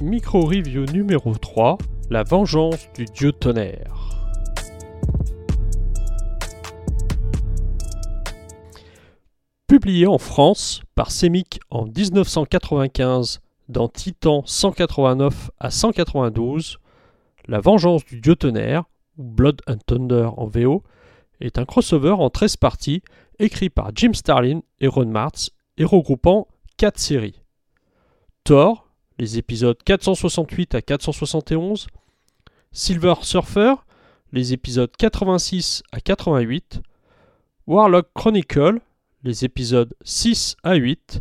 Micro Review numéro 3 La vengeance du dieu tonnerre. Publié en France par Semic en 1995 dans Titan 189 à 192, La vengeance du dieu tonnerre, ou Blood and Thunder en VO, est un crossover en 13 parties écrit par Jim Starlin et Ron Martz et regroupant 4 séries. Thor, les épisodes 468 à 471, Silver Surfer, les épisodes 86 à 88, Warlock Chronicle, les épisodes 6 à 8,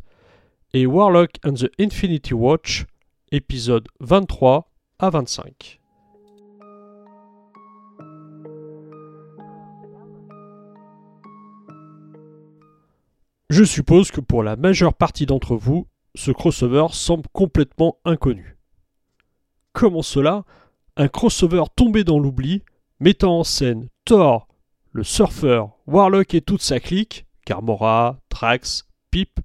et Warlock and the Infinity Watch, épisodes 23 à 25. Je suppose que pour la majeure partie d'entre vous, ce crossover semble complètement inconnu. Comment cela? Un crossover tombé dans l'oubli, mettant en scène Thor, le surfeur, Warlock et toute sa clique, Carmora, Trax, Pip,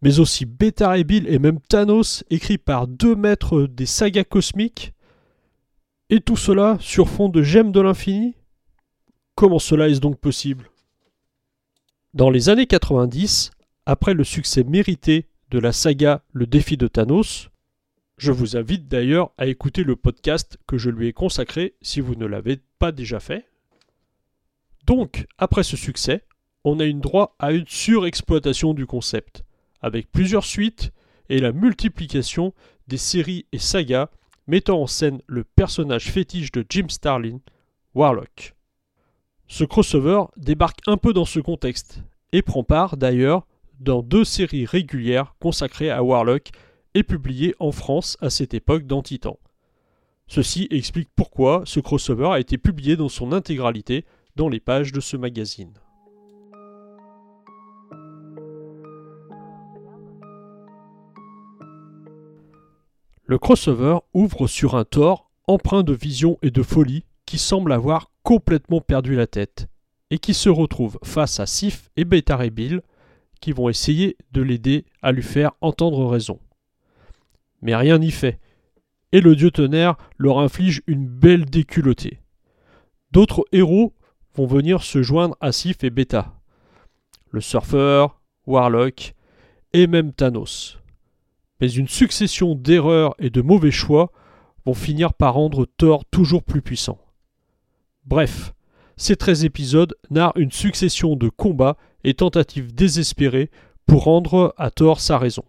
mais aussi Beta Bill et même Thanos, écrit par deux maîtres des sagas cosmiques. Et tout cela sur fond de gemmes de l'infini? Comment cela est-ce donc possible? Dans les années 90, après le succès mérité de la saga Le défi de Thanos, je vous invite d'ailleurs à écouter le podcast que je lui ai consacré si vous ne l'avez pas déjà fait. Donc, après ce succès, on a eu droit à une surexploitation du concept, avec plusieurs suites et la multiplication des séries et sagas mettant en scène le personnage fétiche de Jim Starlin, Warlock. Ce crossover débarque un peu dans ce contexte et prend part d'ailleurs dans deux séries régulières consacrées à Warlock et publiées en France à cette époque dans Titan. Ceci explique pourquoi ce crossover a été publié dans son intégralité dans les pages de ce magazine. Le crossover ouvre sur un Thor empreint de vision et de folie qui semble avoir complètement perdu la tête et qui se retrouve face à Sif et Beta Bill qui vont essayer de l'aider à lui faire entendre raison. Mais rien n'y fait, et le dieu tonnerre leur inflige une belle déculottée. D'autres héros vont venir se joindre à Sif et Beta. Le surfeur, Warlock et même Thanos. Mais une succession d'erreurs et de mauvais choix vont finir par rendre Thor toujours plus puissant. Bref, ces 13 épisodes narrent une succession de combats et tentatives désespérées pour rendre à Thor sa raison.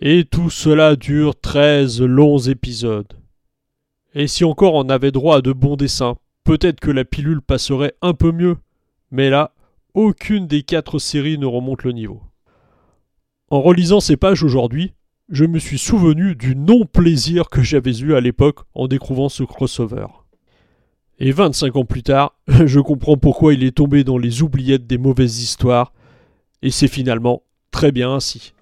Et tout cela dure 13 longs épisodes. Et si encore on avait droit à de bons dessins, peut-être que la pilule passerait un peu mieux. Mais là, aucune des quatre séries ne remonte le niveau. En relisant ces pages aujourd'hui, je me suis souvenu du non-plaisir que j'avais eu à l'époque en découvrant ce crossover. Et 25 ans plus tard, je comprends pourquoi il est tombé dans les oubliettes des mauvaises histoires, et c'est finalement très bien ainsi.